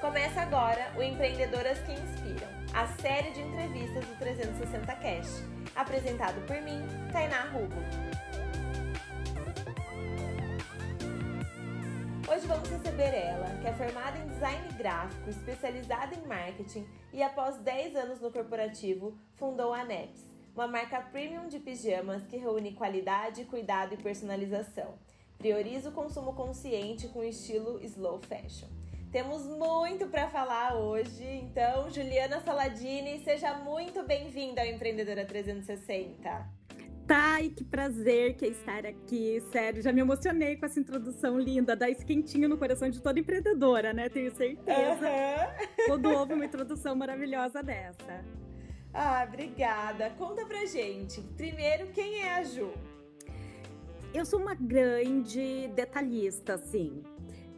Começa agora o Empreendedoras que Inspiram, a série de entrevistas do 360 Cast, apresentado por mim, Tainá Rubo. Hoje vamos receber ela, que é formada em design gráfico, especializada em marketing e após 10 anos no corporativo, fundou a NEPS, uma marca premium de pijamas que reúne qualidade, cuidado e personalização. Prioriza o consumo consciente com estilo slow fashion. Temos muito para falar hoje, então, Juliana Saladini, seja muito bem-vinda ao Empreendedora 360. Thay, que prazer que é estar aqui. Sério, já me emocionei com essa introdução linda. Dá esse quentinho no coração de toda empreendedora, né? Tenho certeza. Uhum. Quando houve uma introdução maravilhosa dessa. Ah, obrigada. Conta pra gente. Primeiro, quem é a Ju? Eu sou uma grande detalhista, assim.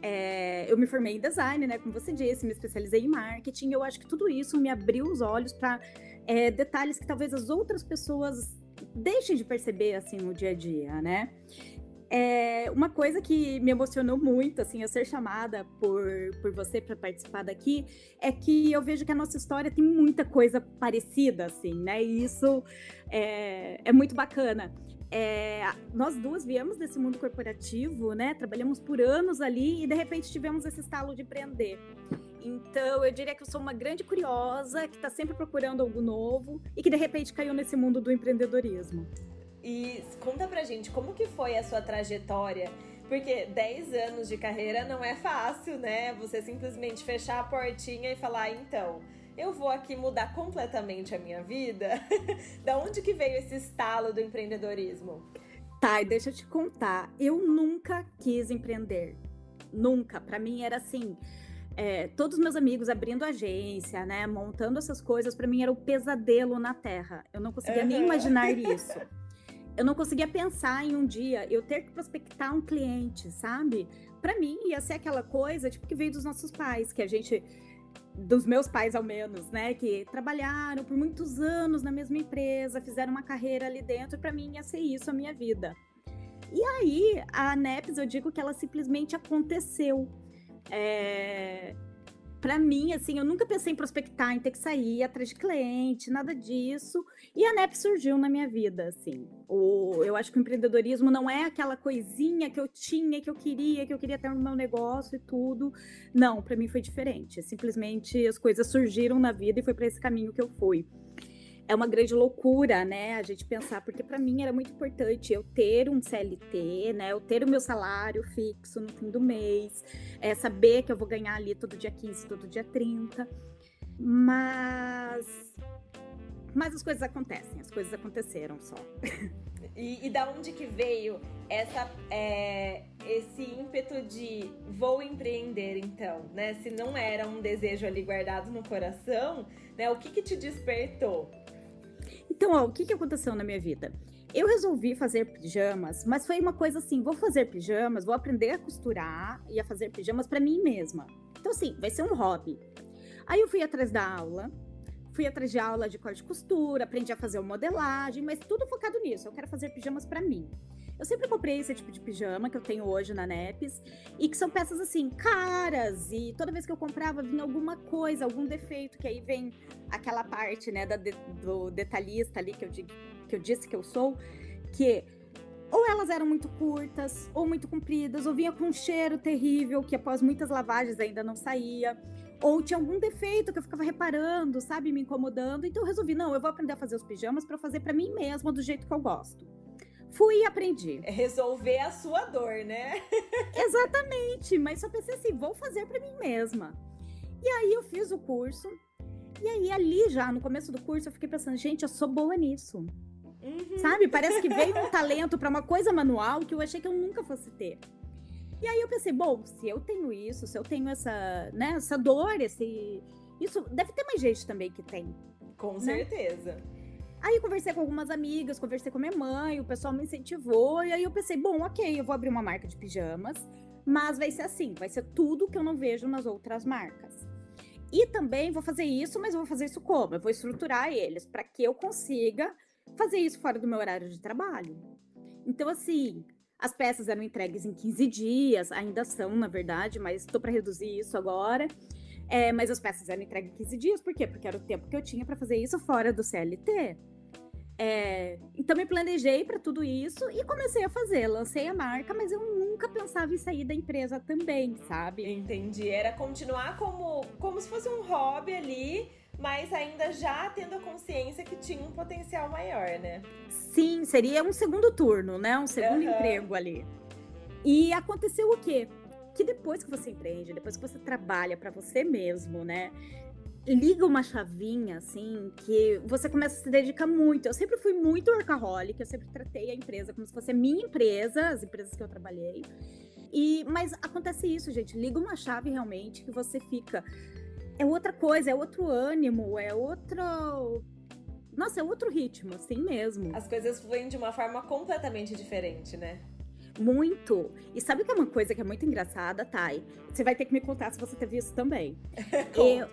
É, eu me formei em design, né? Como você disse, me especializei em marketing. Eu acho que tudo isso me abriu os olhos para é, detalhes que talvez as outras pessoas deixem de perceber assim no dia a dia, né? É, uma coisa que me emocionou muito, assim, a ser chamada por, por você para participar daqui, é que eu vejo que a nossa história tem muita coisa parecida, assim, né? E isso é, é muito bacana. É, nós duas viemos desse mundo corporativo, né? Trabalhamos por anos ali e de repente tivemos esse estalo de empreender. Então, eu diria que eu sou uma grande curiosa que está sempre procurando algo novo e que de repente caiu nesse mundo do empreendedorismo. E conta pra gente como que foi a sua trajetória, porque 10 anos de carreira não é fácil, né? Você simplesmente fechar a portinha e falar, então, eu vou aqui mudar completamente a minha vida? da onde que veio esse estalo do empreendedorismo? Tá, e deixa eu te contar. Eu nunca quis empreender. Nunca. Para mim era assim. É, todos meus amigos abrindo agência, né, montando essas coisas, para mim era o pesadelo na Terra. Eu não conseguia uhum. nem imaginar isso. Eu não conseguia pensar em um dia eu ter que prospectar um cliente, sabe? Para mim ia ser aquela coisa tipo que veio dos nossos pais, que a gente dos meus pais ao menos, né, que trabalharam por muitos anos na mesma empresa, fizeram uma carreira ali dentro, para mim ia ser isso a minha vida. E aí, a NEPS, eu digo que ela simplesmente aconteceu. É, para mim, assim, eu nunca pensei em prospectar, em ter que sair atrás de cliente, nada disso. E a NEP surgiu na minha vida, assim. O, eu acho que o empreendedorismo não é aquela coisinha que eu tinha, que eu queria, que eu queria ter no meu negócio e tudo. Não, para mim foi diferente. Simplesmente as coisas surgiram na vida e foi para esse caminho que eu fui é uma grande loucura, né? A gente pensar, porque para mim era muito importante eu ter um CLT, né? Eu ter o meu salário fixo no fim do mês, é, saber que eu vou ganhar ali todo dia 15, todo dia 30. Mas. Mas as coisas acontecem, as coisas aconteceram só. E, e da onde que veio essa, é, esse ímpeto de vou empreender então, né? Se não era um desejo ali guardado no coração, né? O que que te despertou? Então, ó, o que, que aconteceu na minha vida? Eu resolvi fazer pijamas, mas foi uma coisa assim: vou fazer pijamas, vou aprender a costurar e a fazer pijamas para mim mesma. Então, assim, vai ser um hobby. Aí eu fui atrás da aula, fui atrás de aula de corte e costura, aprendi a fazer modelagem, mas tudo focado nisso. Eu quero fazer pijamas para mim. Eu sempre comprei esse tipo de pijama que eu tenho hoje na Nepes e que são peças assim caras e toda vez que eu comprava vinha alguma coisa, algum defeito que aí vem aquela parte, né, da, do detalhista ali que eu, que eu disse que eu sou, que ou elas eram muito curtas, ou muito compridas, ou vinha com um cheiro terrível que após muitas lavagens ainda não saía, ou tinha algum defeito que eu ficava reparando, sabe, me incomodando. Então eu resolvi, não, eu vou aprender a fazer os pijamas para fazer para mim mesma do jeito que eu gosto. Fui e aprendi. É resolver a sua dor, né? Exatamente, mas só pensei assim, vou fazer para mim mesma. E aí eu fiz o curso. E aí ali já no começo do curso eu fiquei pensando, gente, eu sou boa nisso. Uhum. Sabe? Parece que veio um talento para uma coisa manual que eu achei que eu nunca fosse ter. E aí eu pensei, bom, se eu tenho isso, se eu tenho essa, né, essa dor, esse isso deve ter mais gente também que tem. Com né? certeza. Aí conversei com algumas amigas, conversei com minha mãe, o pessoal me incentivou, e aí eu pensei, bom, ok, eu vou abrir uma marca de pijamas, mas vai ser assim, vai ser tudo que eu não vejo nas outras marcas. E também vou fazer isso, mas vou fazer isso como? Eu vou estruturar eles para que eu consiga fazer isso fora do meu horário de trabalho. Então, assim, as peças eram entregues em 15 dias, ainda são, na verdade, mas estou para reduzir isso agora. É, mas as peças eram entregues em 15 dias, por quê? Porque era o tempo que eu tinha para fazer isso fora do CLT. É, então me planejei para tudo isso e comecei a fazer, lancei a marca, mas eu nunca pensava em sair da empresa também, sabe? Entendi. Era continuar como, como se fosse um hobby ali, mas ainda já tendo a consciência que tinha um potencial maior, né? Sim, seria um segundo turno, né? Um segundo uhum. emprego ali. E aconteceu o quê? Que depois que você empreende, depois que você trabalha para você mesmo, né? Liga uma chavinha, assim, que você começa a se dedicar muito. Eu sempre fui muito workaholic, eu sempre tratei a empresa como se fosse a minha empresa, as empresas que eu trabalhei. E, mas acontece isso, gente. Liga uma chave realmente que você fica. É outra coisa, é outro ânimo, é outro. Nossa, é outro ritmo, assim mesmo. As coisas fluem de uma forma completamente diferente, né? Muito. E sabe o que é uma coisa que é muito engraçada, Thay? Você vai ter que me contar se você teve isso também. eu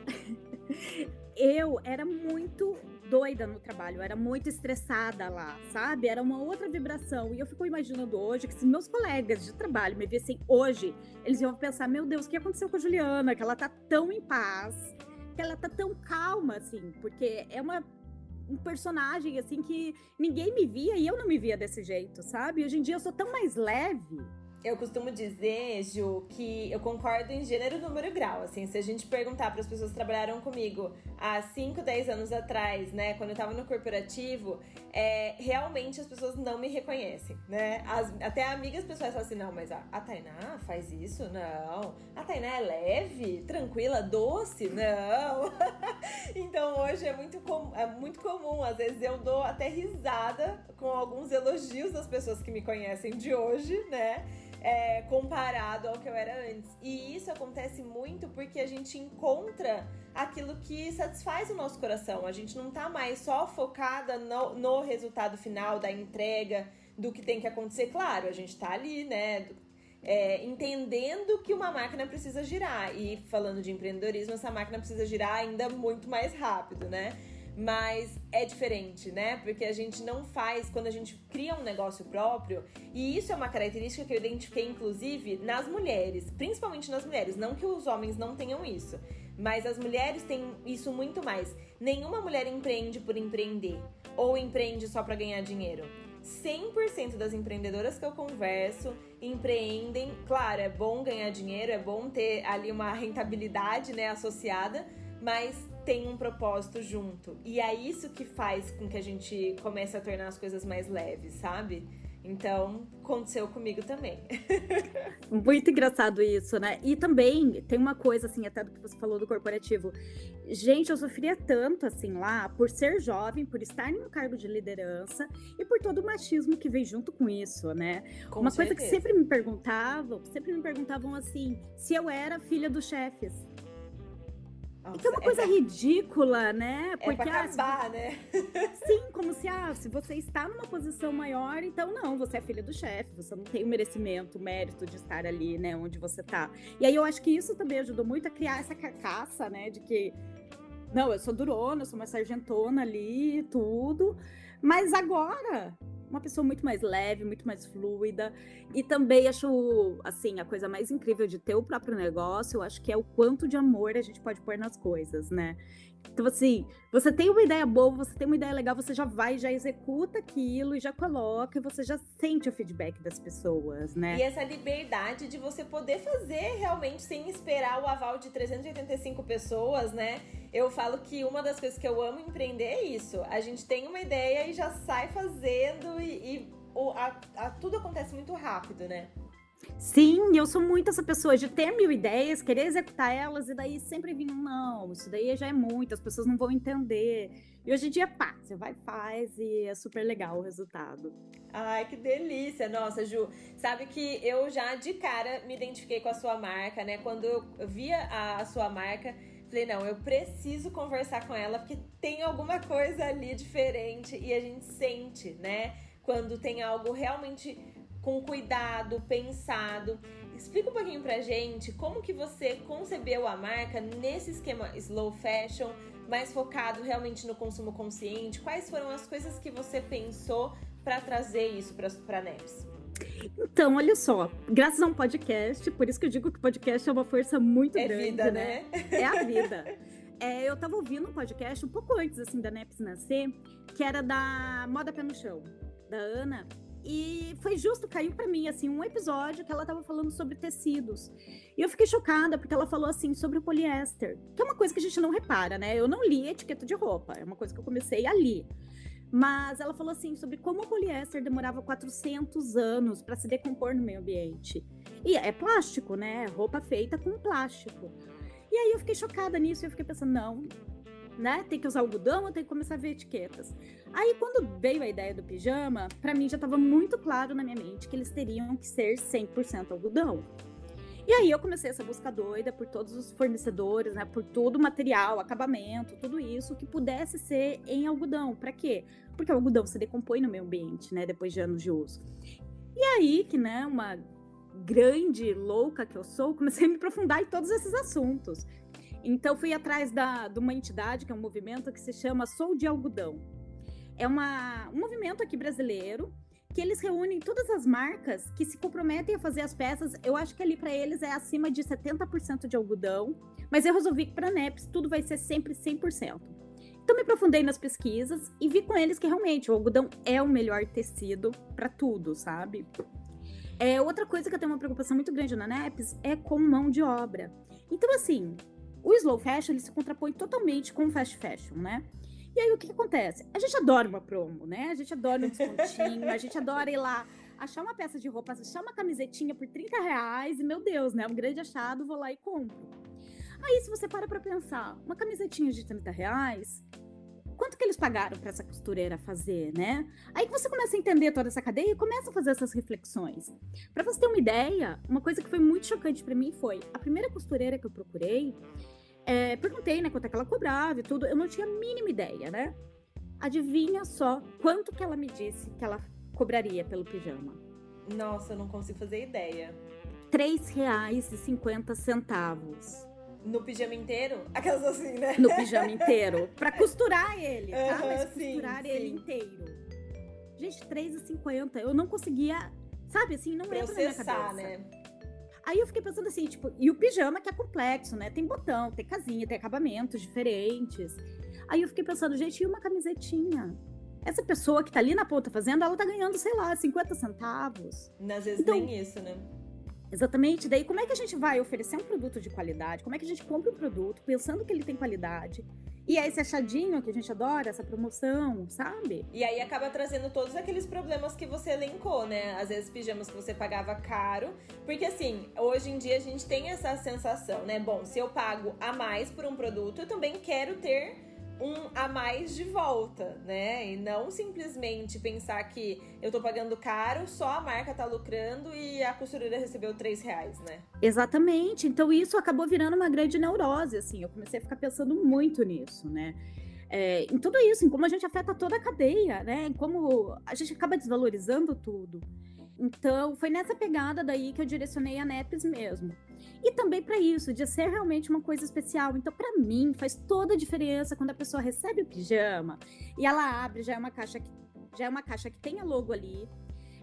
eu era muito doida no trabalho, era muito estressada lá, sabe? Era uma outra vibração. E eu fico imaginando hoje que se meus colegas de trabalho me vissem hoje, eles iam pensar: meu Deus, o que aconteceu com a Juliana? Que ela tá tão em paz, que ela tá tão calma, assim, porque é uma. Um personagem assim que ninguém me via e eu não me via desse jeito, sabe? Hoje em dia eu sou tão mais leve eu costumo dizer, Ju, que eu concordo em gênero, número e grau. Assim, se a gente perguntar para as pessoas que trabalharam comigo há 5, 10 anos atrás, né, quando eu estava no corporativo, é, realmente as pessoas não me reconhecem, né? As, até amigas pessoas falam assim: não, mas a, a Tainá faz isso? Não. A Tainá é leve, tranquila, doce? Não. então hoje é muito, com, é muito comum. Às vezes eu dou até risada com alguns elogios das pessoas que me conhecem de hoje, né? É, comparado ao que eu era antes. E isso acontece muito porque a gente encontra aquilo que satisfaz o nosso coração. A gente não tá mais só focada no, no resultado final da entrega, do que tem que acontecer. Claro, a gente tá ali, né? É, entendendo que uma máquina precisa girar. E falando de empreendedorismo, essa máquina precisa girar ainda muito mais rápido, né? Mas é diferente, né? Porque a gente não faz quando a gente cria um negócio próprio, e isso é uma característica que eu identifiquei inclusive nas mulheres, principalmente nas mulheres, não que os homens não tenham isso, mas as mulheres têm isso muito mais. Nenhuma mulher empreende por empreender ou empreende só para ganhar dinheiro. 100% das empreendedoras que eu converso empreendem. Claro, é bom ganhar dinheiro, é bom ter ali uma rentabilidade, né, associada, mas tem um propósito junto. E é isso que faz com que a gente comece a tornar as coisas mais leves, sabe? Então, aconteceu comigo também. Muito engraçado isso, né? E também tem uma coisa, assim, até do que você falou do corporativo. Gente, eu sofria tanto, assim, lá, por ser jovem, por estar em um cargo de liderança e por todo o machismo que vem junto com isso, né? Com uma certeza. coisa que sempre me perguntavam, sempre me perguntavam assim, se eu era filha dos chefes. Nossa, que é uma coisa é ridícula, né? Porque, é pra acabar, ah, né? Sim, como se, ah, se você está numa posição maior, então não, você é filha do chefe, você não tem o merecimento, o mérito de estar ali, né, onde você tá. E aí eu acho que isso também ajudou muito a criar essa carcaça, né, de que, não, eu sou durona, eu sou uma sargentona ali, tudo, mas agora uma pessoa muito mais leve, muito mais fluida. E também acho, assim, a coisa mais incrível de ter o próprio negócio, eu acho que é o quanto de amor a gente pode pôr nas coisas, né? Então, assim, você tem uma ideia boa, você tem uma ideia legal, você já vai, já executa aquilo e já coloca, e você já sente o feedback das pessoas, né? E essa liberdade de você poder fazer realmente sem esperar o aval de 385 pessoas, né? Eu falo que uma das coisas que eu amo empreender é isso. A gente tem uma ideia e já sai fazendo e, e o, a, a, tudo acontece muito rápido, né? Sim, eu sou muito essa pessoa de ter mil ideias, querer executar elas e daí sempre vir, não, isso daí já é muito, as pessoas não vão entender. E hoje em dia, pá, você vai faz e é super legal o resultado. Ai, que delícia! Nossa, Ju, sabe que eu já de cara me identifiquei com a sua marca, né? Quando eu via a sua marca, falei, não, eu preciso conversar com ela porque tem alguma coisa ali diferente e a gente sente, né? Quando tem algo realmente com cuidado, pensado. Explica um pouquinho pra gente como que você concebeu a marca nesse esquema slow fashion, mais focado realmente no consumo consciente. Quais foram as coisas que você pensou para trazer isso para a NEPS? Então, olha só, graças a um podcast, por isso que eu digo que o podcast é uma força muito é grande, vida, né? né? É a vida. É, eu tava ouvindo um podcast um pouco antes, assim, da NEPS nascer, que era da Moda Pé no Chão, da Ana, e foi justo, caiu para mim, assim, um episódio que ela tava falando sobre tecidos. E eu fiquei chocada, porque ela falou, assim, sobre o poliéster, que é uma coisa que a gente não repara, né? Eu não li etiqueta de roupa, é uma coisa que eu comecei a ler. Mas ela falou assim sobre como o poliéster demorava 400 anos para se decompor no meio ambiente. E é plástico, né? Roupa feita com plástico. E aí eu fiquei chocada nisso eu fiquei pensando, não, né? Tem que usar algodão, tenho que começar a ver etiquetas. Aí quando veio a ideia do pijama, para mim já estava muito claro na minha mente que eles teriam que ser 100% algodão. E aí eu comecei essa busca doida por todos os fornecedores, né, por todo o material, acabamento, tudo isso que pudesse ser em algodão. Para quê? Porque o algodão se decompõe no meio ambiente, né, depois de anos de uso. E aí que, né, uma grande louca que eu sou, comecei a me aprofundar em todos esses assuntos. Então fui atrás da, de uma entidade, que é um movimento que se chama Sou de Algodão. É uma, um movimento aqui brasileiro que eles reúnem todas as marcas que se comprometem a fazer as peças. Eu acho que ali para eles é acima de 70% de algodão, mas eu resolvi que para NEPS tudo vai ser sempre 100%. Então me aprofundei nas pesquisas e vi com eles que realmente o algodão é o melhor tecido para tudo, sabe? É, outra coisa que eu tenho uma preocupação muito grande na NEPS é com mão de obra. Então, assim, o slow fashion ele se contrapõe totalmente com o fast fashion, né? E aí o que, que, acontece? A gente adora uma promo, né? A gente adora um descontinho, a gente adora ir lá achar uma peça de roupa, achar uma camisetinha por 30 reais e, meu Deus, né? Um grande achado, vou lá e compro. Aí, se você para pra pensar, uma camisetinha de 30 reais, quanto que eles pagaram para essa costureira fazer, né? Aí que você começa a entender toda essa cadeia e começa a fazer essas reflexões. Para você ter uma ideia, uma coisa que foi muito chocante para mim foi a primeira costureira que eu procurei, é, perguntei, né, quanto é que ela cobrava e tudo. Eu não tinha a mínima ideia, né? Adivinha só quanto que ela me disse que ela cobraria pelo pijama. Nossa, eu não consigo fazer ideia. R$ 3,50. No pijama inteiro? Aquelas assim, né? No pijama inteiro. pra costurar ele, tá? Uhum, Mas sim, costurar sim. ele inteiro. Gente, R$3,50. Eu não conseguia. Sabe assim, não entra na minha cabeça. né? Aí eu fiquei pensando assim, tipo, e o pijama que é complexo, né? Tem botão, tem casinha, tem acabamentos diferentes. Aí eu fiquei pensando, gente, e uma camisetinha? Essa pessoa que tá ali na ponta fazendo, ela tá ganhando, sei lá, 50 centavos. Às vezes Então- nem isso, né? Exatamente. Daí, como é que a gente vai oferecer um produto de qualidade? Como é que a gente compra um produto pensando que ele tem qualidade? E é esse achadinho que a gente adora, essa promoção, sabe? E aí acaba trazendo todos aqueles problemas que você elencou, né? Às vezes pijamas que você pagava caro. Porque assim, hoje em dia a gente tem essa sensação, né? Bom, se eu pago a mais por um produto, eu também quero ter um a mais de volta, né? E não simplesmente pensar que eu tô pagando caro, só a marca tá lucrando e a costureira recebeu três reais, né? Exatamente. Então isso acabou virando uma grande neurose, assim. Eu comecei a ficar pensando muito nisso, né? É, em tudo isso, em como a gente afeta toda a cadeia, né? Em como a gente acaba desvalorizando tudo. Então, foi nessa pegada daí que eu direcionei a NEPS mesmo. E também para isso, de ser realmente uma coisa especial. Então, para mim, faz toda a diferença quando a pessoa recebe o pijama e ela abre, já é uma caixa que, já é uma caixa que tem a logo ali.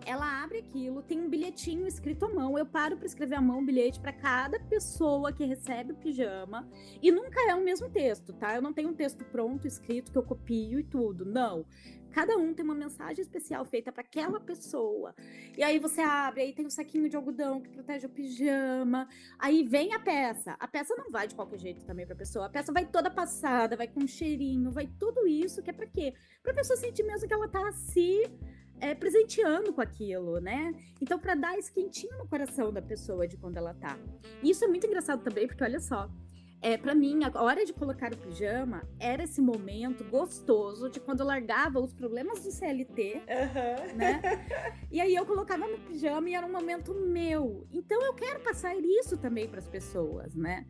Ela abre aquilo, tem um bilhetinho escrito à mão. Eu paro para escrever à mão o bilhete para cada pessoa que recebe o pijama. E nunca é o mesmo texto, tá? Eu não tenho um texto pronto, escrito, que eu copio e tudo. Não. Cada um tem uma mensagem especial feita para aquela pessoa. E aí você abre, aí tem um saquinho de algodão que protege o pijama. Aí vem a peça. A peça não vai de qualquer jeito também para pessoa. A peça vai toda passada, vai com um cheirinho, vai tudo isso que é para quê? Para pessoa sentir mesmo que ela tá se é, presenteando com aquilo, né? Então, para dar esse quentinho no coração da pessoa de quando ela tá. E isso é muito engraçado também, porque olha só. É, para mim, a hora de colocar o pijama era esse momento gostoso de quando eu largava os problemas do CLT, Aham. né? e aí eu colocava no pijama e era um momento meu. Então eu quero passar isso também para as pessoas, né?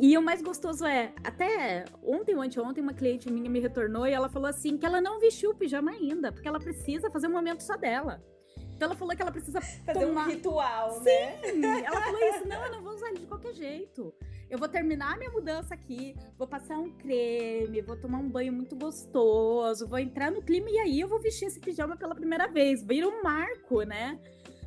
E o mais gostoso é, até ontem ou anteontem, uma cliente minha me retornou e ela falou assim que ela não vestiu o pijama ainda, porque ela precisa fazer um momento só dela. Então ela falou que ela precisa fazer tomar... um ritual, Sim, né? Ela falou isso, não, eu não vou usar ele de qualquer jeito. Eu vou terminar minha mudança aqui, vou passar um creme, vou tomar um banho muito gostoso, vou entrar no clima e aí eu vou vestir esse pijama pela primeira vez. Vira um marco, né?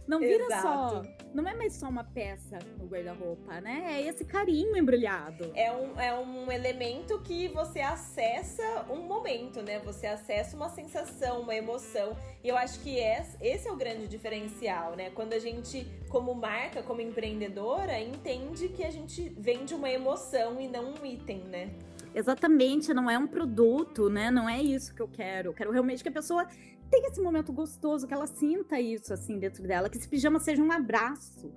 Não vira Exato. só. Não é mais só uma peça no guarda-roupa, né? É esse carinho embrulhado. É um, é um elemento que você acessa um momento, né? Você acessa uma sensação, uma emoção. E eu acho que esse, esse é o grande diferencial, né? Quando a gente, como marca, como empreendedora, entende que a gente vende uma emoção e não um item, né? Exatamente, não é um produto, né? Não é isso que eu quero. Eu quero realmente que a pessoa tenha esse momento gostoso, que ela sinta isso assim dentro dela, que esse pijama seja um abraço.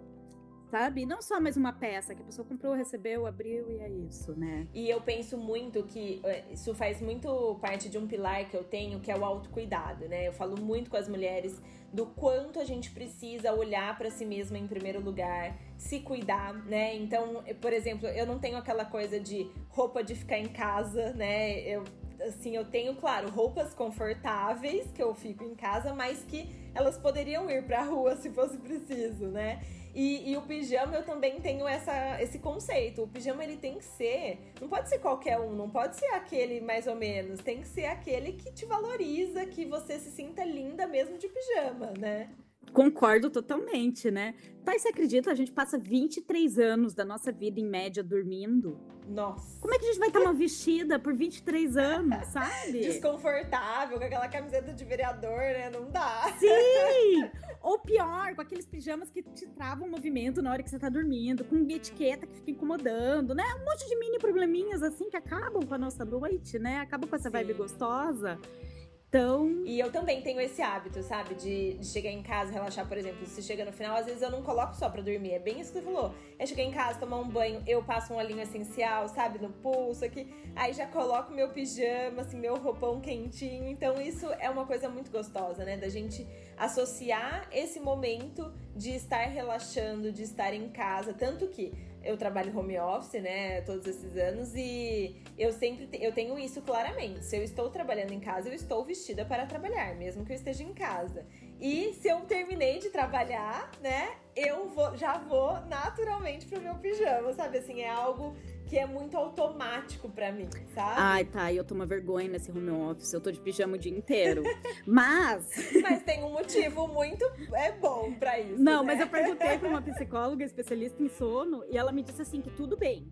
Sabe? Não só mais uma peça que a pessoa comprou, recebeu, abriu e é isso, né? E eu penso muito que eh, isso faz muito parte de um pilar que eu tenho, que é o autocuidado, né? Eu falo muito com as mulheres do quanto a gente precisa olhar para si mesma em primeiro lugar, se cuidar, né? Então, por exemplo, eu não tenho aquela coisa de roupa de ficar em casa, né? Eu assim, eu tenho, claro, roupas confortáveis que eu fico em casa, mas que elas poderiam ir pra rua se fosse preciso, né? E, e, o pijama eu também tenho essa, esse conceito. O pijama ele tem que ser, não pode ser qualquer um, não pode ser aquele mais ou menos, tem que ser aquele que te valoriza, que você se sinta linda mesmo de pijama, né? Concordo totalmente, né? Tá, você acredita? A gente passa 23 anos da nossa vida em média dormindo. Nossa. Como é que a gente vai estar uma vestida por 23 anos, sabe? Desconfortável, com aquela camiseta de vereador, né? Não dá. Sim! Ou pior, com aqueles pijamas que te travam o movimento na hora que você tá dormindo, com etiqueta que fica incomodando, né? Um monte de mini probleminhas assim que acabam com a nossa noite, né? Acabam com essa Sim. vibe gostosa. Então, E eu também tenho esse hábito, sabe? De, de chegar em casa, relaxar, por exemplo. Se chega no final, às vezes eu não coloco só pra dormir. É bem isso que você falou. É chegar em casa, tomar um banho, eu passo um olhinho essencial, sabe? No pulso aqui. Aí já coloco meu pijama, assim, meu roupão quentinho. Então isso é uma coisa muito gostosa, né? Da gente associar esse momento de estar relaxando, de estar em casa. Tanto que eu trabalho home office, né, todos esses anos e eu sempre te- eu tenho isso claramente. Se eu estou trabalhando em casa, eu estou vestida para trabalhar, mesmo que eu esteja em casa. E se eu terminei de trabalhar, né, eu vou, já vou naturalmente pro meu pijama, sabe? Assim, é algo que é muito automático pra mim, sabe? ai, tá, eu tô uma vergonha nesse home office, eu tô de pijama o dia inteiro. Mas, Mas tem um motivo muito é bom pra isso. não, né? mas eu perguntei pra uma psicóloga especialista em sono e ela me disse assim que tudo bem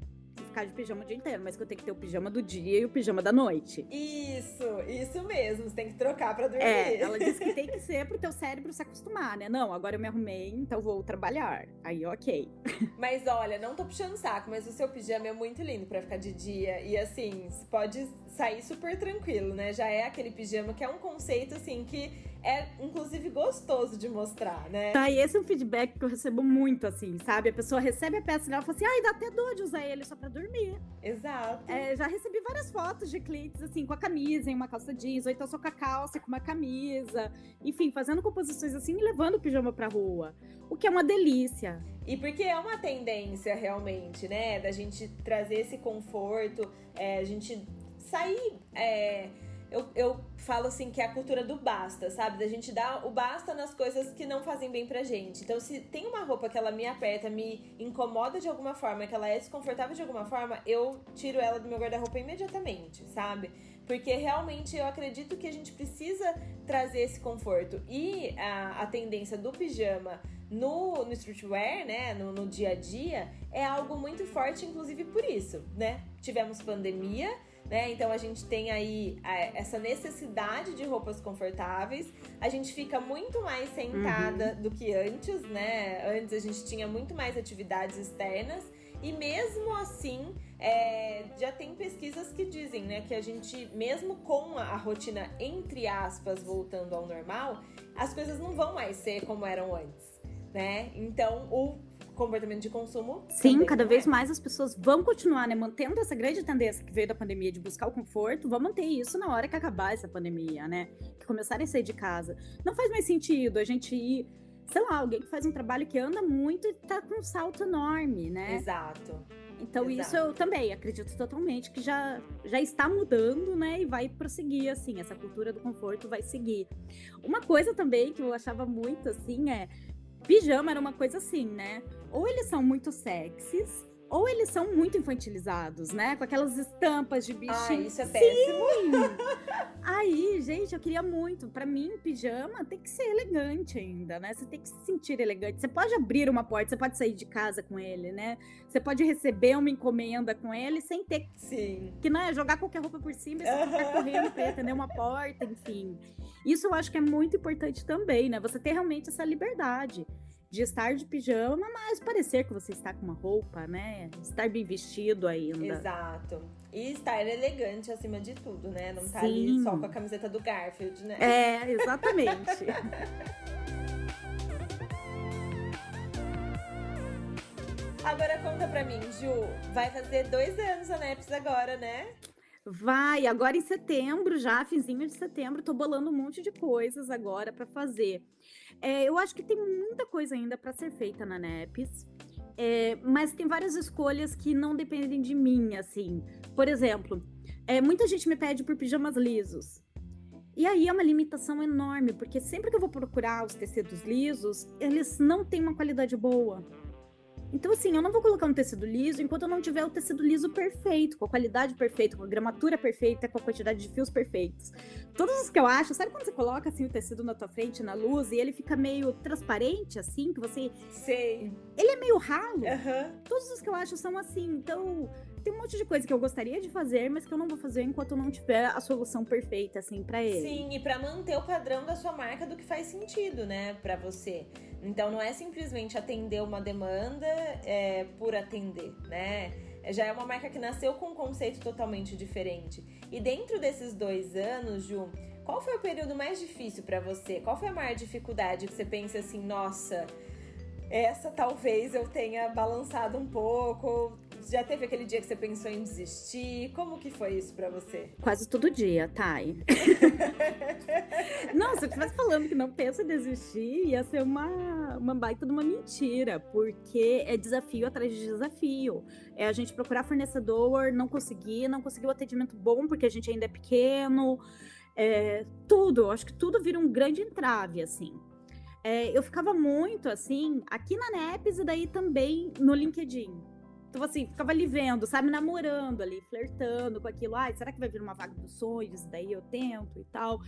ficar de pijama o dia inteiro, mas que eu tenho que ter o pijama do dia e o pijama da noite. Isso, isso mesmo. Você tem que trocar pra dormir. É, ela disse que tem que ser pro teu cérebro se acostumar, né? Não, agora eu me arrumei, então vou trabalhar. Aí, ok. Mas olha, não tô puxando saco, mas o seu pijama é muito lindo pra ficar de dia. E assim, você pode sair super tranquilo, né? Já é aquele pijama que é um conceito, assim, que é inclusive gostoso de mostrar, né? Tá, e esse é um feedback que eu recebo muito, assim, sabe? A pessoa recebe a peça e ela fala assim, ai, dá até dor de usar ele só pra dormir. Exato. É, já recebi várias fotos de clientes, assim, com a camisa em uma calça jeans, ou então só com a calça com uma camisa. Enfim, fazendo composições assim e levando o pijama pra rua. O que é uma delícia. E porque é uma tendência realmente, né? Da gente trazer esse conforto, é, a gente sair. é, eu, eu falo assim que é a cultura do basta, sabe? Da gente dar o basta nas coisas que não fazem bem pra gente. Então, se tem uma roupa que ela me aperta, me incomoda de alguma forma, que ela é desconfortável de alguma forma, eu tiro ela do meu guarda-roupa imediatamente, sabe? Porque realmente eu acredito que a gente precisa trazer esse conforto. E a, a tendência do pijama no, no streetwear, né, no, no dia a dia, é algo muito forte, inclusive por isso, né? Tivemos pandemia, né? Então a gente tem aí a- essa necessidade de roupas confortáveis. A gente fica muito mais sentada do que antes, né? Antes a gente tinha muito mais atividades externas. E mesmo assim, é, já tem pesquisas que dizem, né, que a gente, mesmo com a, a rotina, entre aspas, voltando ao normal, as coisas não vão mais ser como eram antes, né? Então, o comportamento de consumo. Sim, também cada não vez mais as pessoas vão continuar, né, mantendo essa grande tendência que veio da pandemia de buscar o conforto, vão manter isso na hora que acabar essa pandemia, né? Que começarem a sair de casa. Não faz mais sentido a gente ir, sei lá, alguém que faz um trabalho que anda muito e tá com um salto enorme, né? Exato. Então Exato. isso eu também acredito totalmente que já, já está mudando, né? E vai prosseguir, assim, essa cultura do conforto vai seguir. Uma coisa também que eu achava muito, assim, é... Pijama era uma coisa assim, né? Ou eles são muito sexys, ou eles são muito infantilizados, né? Com aquelas estampas de bichinho. Ah, isso é péssimo. Aí, gente, eu queria muito. Para mim, pijama tem que ser elegante ainda, né? Você tem que se sentir elegante. Você pode abrir uma porta, você pode sair de casa com ele, né? Você pode receber uma encomenda com ele sem ter Sim. que né, jogar qualquer roupa por cima e você ficar correndo para atender uma porta, enfim. Isso eu acho que é muito importante também, né? Você ter realmente essa liberdade de estar de pijama, mas parecer que você está com uma roupa, né? Estar bem vestido ainda. Exato. E estar elegante acima de tudo, né? Não estar tá ali só com a camiseta do Garfield, né? É, exatamente. agora conta pra mim, Ju. Vai fazer dois anos a NEPS agora, né? Vai, agora em setembro, já, finzinho de setembro, tô bolando um monte de coisas agora para fazer. É, eu acho que tem muita coisa ainda para ser feita na NEPS, é, mas tem várias escolhas que não dependem de mim, assim. Por exemplo, é, muita gente me pede por pijamas lisos. E aí é uma limitação enorme, porque sempre que eu vou procurar os tecidos lisos, eles não têm uma qualidade boa. Então, assim, eu não vou colocar um tecido liso enquanto eu não tiver o tecido liso perfeito, com a qualidade perfeita, com a gramatura perfeita, com a quantidade de fios perfeitos. Todos os que eu acho, sabe quando você coloca assim o tecido na tua frente, na luz, e ele fica meio transparente, assim, que você. Sei. Ele é meio ralo. Uhum. Todos os que eu acho são assim. Então, tem um monte de coisa que eu gostaria de fazer, mas que eu não vou fazer enquanto eu não tiver a solução perfeita, assim, para ele. Sim, e para manter o padrão da sua marca do que faz sentido, né, para você. Então não é simplesmente atender uma demanda é, por atender, né? Já é uma marca que nasceu com um conceito totalmente diferente. E dentro desses dois anos, Ju, qual foi o período mais difícil para você? Qual foi a maior dificuldade que você pensa assim, nossa, essa talvez eu tenha balançado um pouco, já teve aquele dia que você pensou em desistir? Como que foi isso para você? Quase todo dia, Thay. não, se eu estivesse falando que não pensa em desistir, ia ser uma, uma baita de uma mentira, porque é desafio atrás de desafio. É a gente procurar fornecedor, não conseguir, não conseguir o atendimento bom porque a gente ainda é pequeno. É, tudo, acho que tudo vira um grande entrave, assim. É, eu ficava muito assim, aqui na NEPS e daí também no LinkedIn. Então, assim, ficava ali vendo, sabe, namorando ali, flertando com aquilo. Ai, será que vai vir uma vaga dos sonhos? Daí eu tento e tal.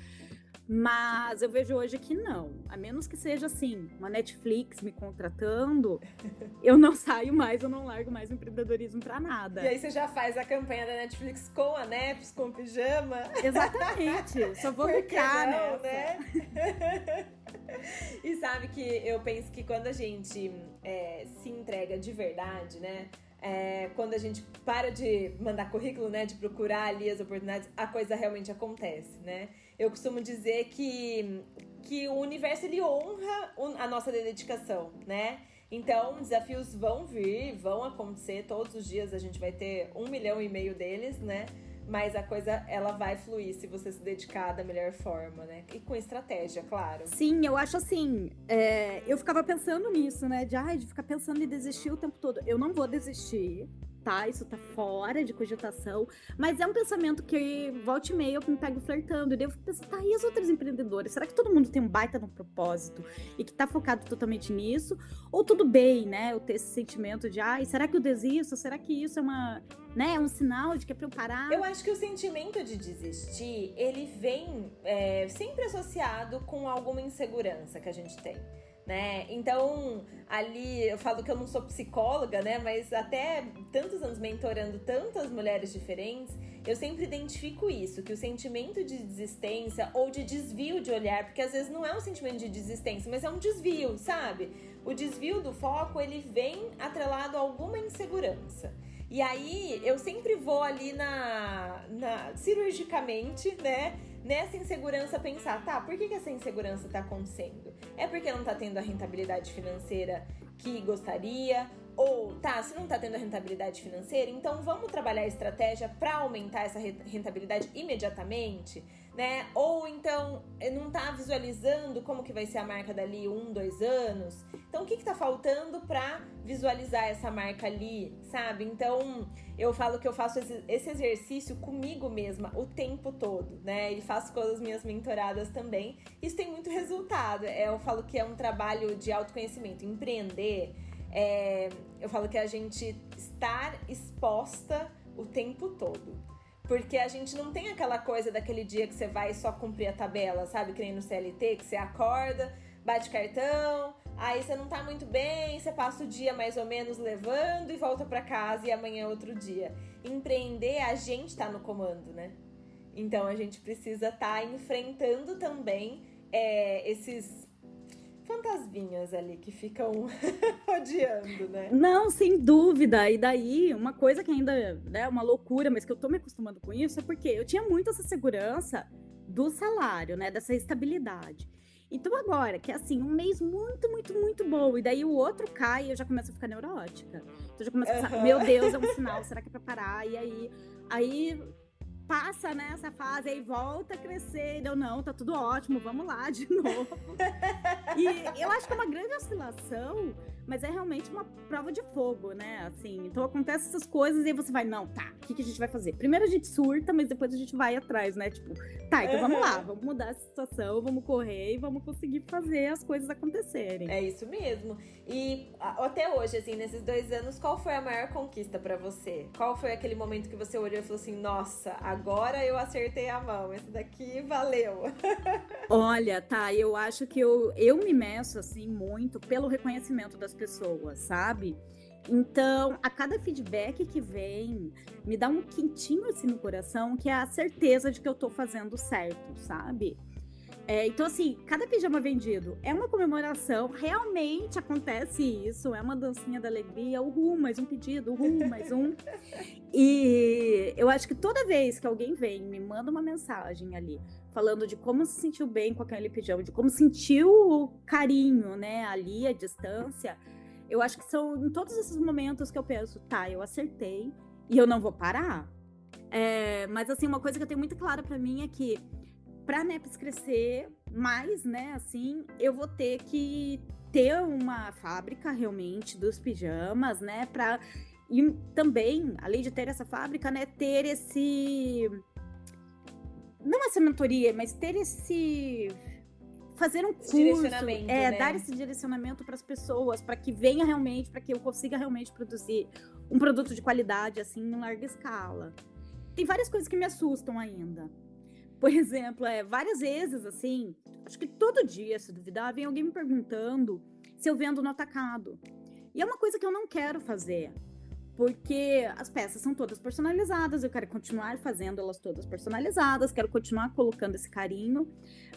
Mas eu vejo hoje que não. A menos que seja assim, uma Netflix me contratando, eu não saio mais, eu não largo mais o empreendedorismo para nada. E aí você já faz a campanha da Netflix com a Neps, com o pijama? Exatamente. Só vou ficar, não, né? e sabe que eu penso que quando a gente é, se entrega de verdade, né? É, quando a gente para de mandar currículo, né, de procurar ali as oportunidades, a coisa realmente acontece, né? Eu costumo dizer que, que o universo ele honra a nossa dedicação, né? Então, desafios vão vir, vão acontecer todos os dias, a gente vai ter um milhão e meio deles, né? Mas a coisa ela vai fluir se você se dedicar da melhor forma, né? E com estratégia, claro. Sim, eu acho assim. É, eu ficava pensando nisso, né? De, ai, de ficar pensando em desistir o tempo todo. Eu não vou desistir tá? Isso tá fora de cogitação. Mas é um pensamento que volta e meia eu me pego flertando. E fico pensando, tá, e as outras empreendedoras? Será que todo mundo tem um baita no propósito e que tá focado totalmente nisso? Ou tudo bem, né? Eu ter esse sentimento de, ai, será que eu desisto? Será que isso é uma, né, um sinal de que é pra eu parar? Eu acho que o sentimento de desistir, ele vem é, sempre associado com alguma insegurança que a gente tem né? Então, ali eu falo que eu não sou psicóloga, né? Mas até tantos anos mentorando tantas mulheres diferentes, eu sempre identifico isso, que o sentimento de desistência ou de desvio de olhar, porque às vezes não é um sentimento de desistência, mas é um desvio, sabe? O desvio do foco, ele vem atrelado a alguma insegurança. E aí eu sempre vou ali na, na cirurgicamente, né? Nessa insegurança pensar, tá, por que, que essa insegurança está acontecendo? É porque não está tendo a rentabilidade financeira que gostaria? Ou, tá, se não tá tendo a rentabilidade financeira, então vamos trabalhar a estratégia para aumentar essa rentabilidade imediatamente, né? Ou então eh, não tá visualizando como que vai ser a marca dali um, dois anos. Então, o que que tá faltando para visualizar essa marca ali, sabe? Então, eu falo que eu faço esse exercício comigo mesma o tempo todo, né? E faço com as minhas mentoradas também. Isso tem muito resultado. É, eu falo que é um trabalho de autoconhecimento. Empreender é, eu falo que a gente estar exposta o tempo todo. Porque a gente não tem aquela coisa daquele dia que você vai só cumprir a tabela, sabe? Que nem no CLT, que você acorda, bate cartão, aí você não tá muito bem, você passa o dia mais ou menos levando e volta para casa e amanhã é outro dia. Empreender, a gente tá no comando, né? Então a gente precisa estar tá enfrentando também é, esses fantasminhas ali que ficam odiando, né? Não, sem dúvida. E daí, uma coisa que ainda é né, uma loucura, mas que eu tô me acostumando com isso, é porque eu tinha muito essa segurança do salário, né? Dessa estabilidade. Então agora, que é assim, um mês muito, muito, muito bom, e daí o outro cai e eu já começo a ficar neurótica. Então eu já começo a pensar, uhum. meu Deus, é um sinal, será que é pra parar? E aí, aí passa nessa fase aí volta a crescer. E deu, não, tá tudo ótimo, vamos lá de novo. E eu acho que é uma grande oscilação, mas é realmente uma prova de fogo, né? Assim, então acontece essas coisas e aí você vai, não, tá, o que, que a gente vai fazer? Primeiro a gente surta, mas depois a gente vai atrás, né? Tipo, tá, então uhum. vamos lá, vamos mudar a situação, vamos correr e vamos conseguir fazer as coisas acontecerem. É isso mesmo. E até hoje, assim, nesses dois anos, qual foi a maior conquista para você? Qual foi aquele momento que você olhou e falou assim, nossa, agora eu acertei a mão, esse daqui valeu. Olha, tá, eu acho que eu, eu me meço, assim, muito pelo reconhecimento das pessoas, sabe? Então, a cada feedback que vem, me dá um quentinho assim no coração, que é a certeza de que eu tô fazendo certo, sabe? É, então, assim, cada pijama vendido é uma comemoração, realmente acontece isso, é uma dancinha da alegria, uhul, mais um pedido, uhul, mais um. E eu acho que toda vez que alguém vem, me manda uma mensagem ali, falando de como se sentiu bem com aquele pijama, de como sentiu o carinho, né, ali, a distância, eu acho que são em todos esses momentos que eu penso, tá, eu acertei e eu não vou parar. É, mas, assim, uma coisa que eu tenho muito clara para mim é que para a NEPS crescer mais, né, assim, eu vou ter que ter uma fábrica realmente dos pijamas, né, para e também, além de ter essa fábrica, né, ter esse não essa mentoria, mas ter esse fazer um curso, é, né? dar esse direcionamento para as pessoas, para que venha realmente, para que eu consiga realmente produzir um produto de qualidade assim em larga escala. Tem várias coisas que me assustam ainda. Por exemplo, é, várias vezes, assim, acho que todo dia, se duvidar, vem alguém me perguntando se eu vendo no atacado. E é uma coisa que eu não quero fazer, porque as peças são todas personalizadas, eu quero continuar fazendo elas todas personalizadas, quero continuar colocando esse carinho,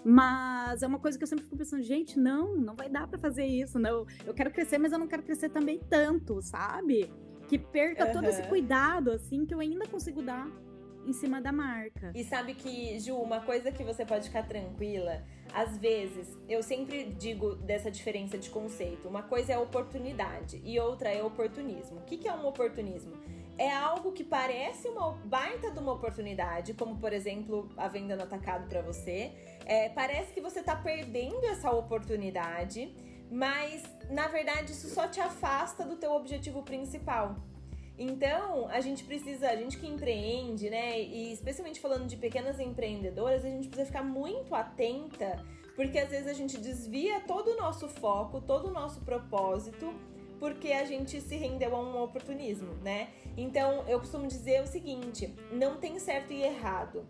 mas é uma coisa que eu sempre fico pensando, gente, não, não vai dar para fazer isso, não. Eu quero crescer, mas eu não quero crescer também tanto, sabe? Que perca uhum. todo esse cuidado, assim, que eu ainda consigo dar em cima da marca. E sabe que, Ju, uma coisa que você pode ficar tranquila, às vezes, eu sempre digo dessa diferença de conceito. Uma coisa é oportunidade e outra é oportunismo. O que, que é um oportunismo? É algo que parece uma baita de uma oportunidade, como por exemplo a venda no atacado para você. É, parece que você tá perdendo essa oportunidade, mas na verdade isso só te afasta do teu objetivo principal. Então, a gente precisa, a gente que empreende, né, e especialmente falando de pequenas empreendedoras, a gente precisa ficar muito atenta, porque às vezes a gente desvia todo o nosso foco, todo o nosso propósito, porque a gente se rendeu a um oportunismo, né? Então, eu costumo dizer o seguinte: não tem certo e errado.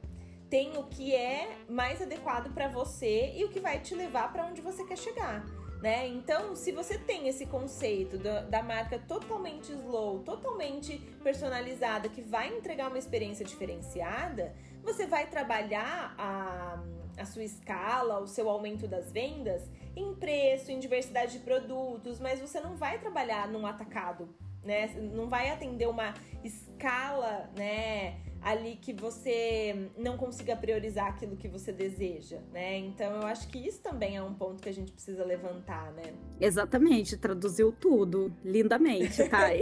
Tem o que é mais adequado para você e o que vai te levar para onde você quer chegar né? Então, se você tem esse conceito da, da, marca totalmente slow, totalmente personalizada, que vai entregar uma experiência diferenciada, você vai trabalhar a, a sua escala, o seu aumento das vendas em preço, em diversidade de produtos, mas você não vai trabalhar num atacado, né? Não vai atender uma escala, né? Ali que você não consiga priorizar aquilo que você deseja, né? Então eu acho que isso também é um ponto que a gente precisa levantar, né? Exatamente, traduziu tudo lindamente, Thay.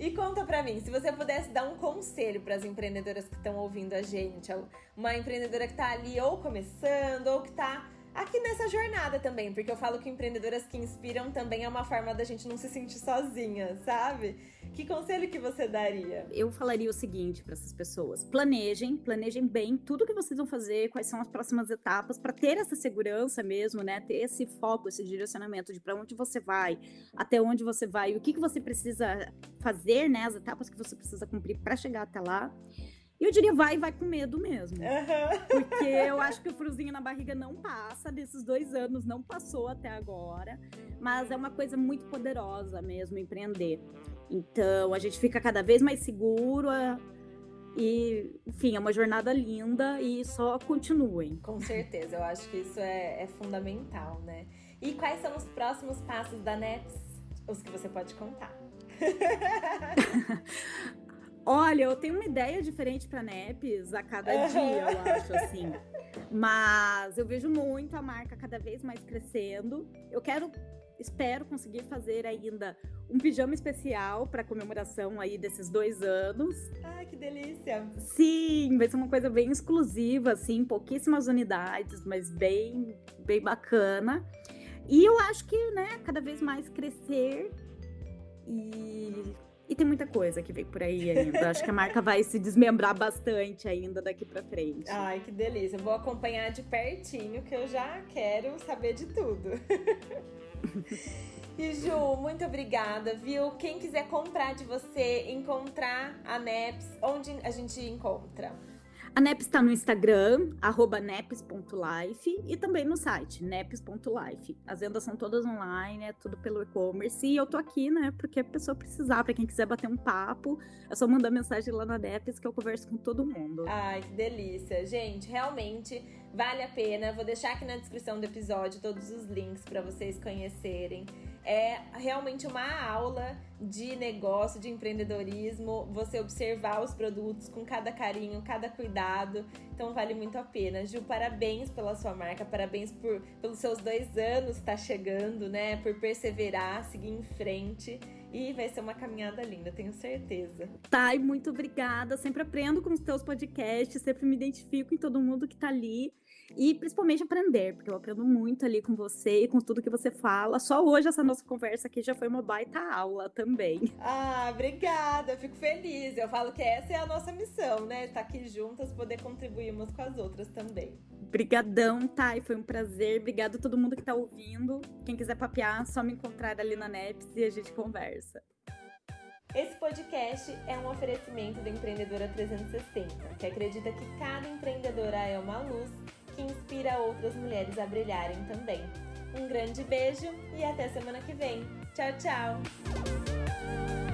e conta pra mim, se você pudesse dar um conselho para as empreendedoras que estão ouvindo a gente, uma empreendedora que tá ali ou começando ou que tá aqui nessa jornada também, porque eu falo que empreendedoras que inspiram também é uma forma da gente não se sentir sozinha, sabe? Que conselho que você daria? Eu falaria o seguinte para essas pessoas: planejem, planejem bem tudo que vocês vão fazer, quais são as próximas etapas para ter essa segurança mesmo, né? Ter esse foco, esse direcionamento de para onde você vai, até onde você vai, o que que você precisa fazer, né? As etapas que você precisa cumprir para chegar até lá. E eu diria, vai, vai com medo mesmo. Uhum. Porque eu acho que o fruzinho na barriga não passa, desses dois anos não passou até agora. Mas é uma coisa muito poderosa mesmo, empreender. Então, a gente fica cada vez mais seguro. E, enfim, é uma jornada linda e só continuem. Com certeza, eu acho que isso é, é fundamental, né? E quais são os próximos passos da NEPS? Os que você pode contar. Olha, eu tenho uma ideia diferente para NEPs a cada dia, eu acho, assim. Mas eu vejo muito a marca cada vez mais crescendo. Eu quero, espero conseguir fazer ainda um pijama especial para comemoração aí desses dois anos. Ai, que delícia! Sim, vai ser uma coisa bem exclusiva, assim, pouquíssimas unidades, mas bem, bem bacana. E eu acho que, né, cada vez mais crescer e e tem muita coisa que vem por aí ainda. Acho que a marca vai se desmembrar bastante ainda daqui para frente. Ai, que delícia. vou acompanhar de pertinho, que eu já quero saber de tudo. E Ju, muito obrigada, viu? Quem quiser comprar de você, encontrar a NEPS, onde a gente encontra? A NEPS está no Instagram, neps.life e também no site, neps.life. As vendas são todas online, é tudo pelo e-commerce. E eu tô aqui, né, porque a pessoa precisar, para quem quiser bater um papo, é só mandar mensagem lá na NEPS que eu converso com todo mundo. Ai, que delícia. Gente, realmente vale a pena. Vou deixar aqui na descrição do episódio todos os links para vocês conhecerem é realmente uma aula de negócio, de empreendedorismo, você observar os produtos com cada carinho, cada cuidado. Então vale muito a pena. Ju, parabéns pela sua marca, parabéns por, pelos seus dois anos está chegando, né? Por perseverar, seguir em frente. E vai ser uma caminhada linda, tenho certeza. Tá, e muito obrigada. Sempre aprendo com os teus podcasts, sempre me identifico em todo mundo que tá ali e principalmente aprender, porque eu aprendo muito ali com você e com tudo que você fala. Só hoje essa nossa conversa aqui já foi uma baita aula também. Ah, obrigada, eu fico feliz. Eu falo que essa é a nossa missão, né? Estar aqui juntas, poder contribuir umas com as outras também. Brigadão, Thay, foi um prazer. Obrigada a todo mundo que tá ouvindo. Quem quiser papear, só me encontrar ali na NEPS e a gente conversa. Esse podcast é um oferecimento da Empreendedora 360, que acredita que cada empreendedora é uma luz que inspira outras mulheres a brilharem também. Um grande beijo e até semana que vem. Tchau, tchau!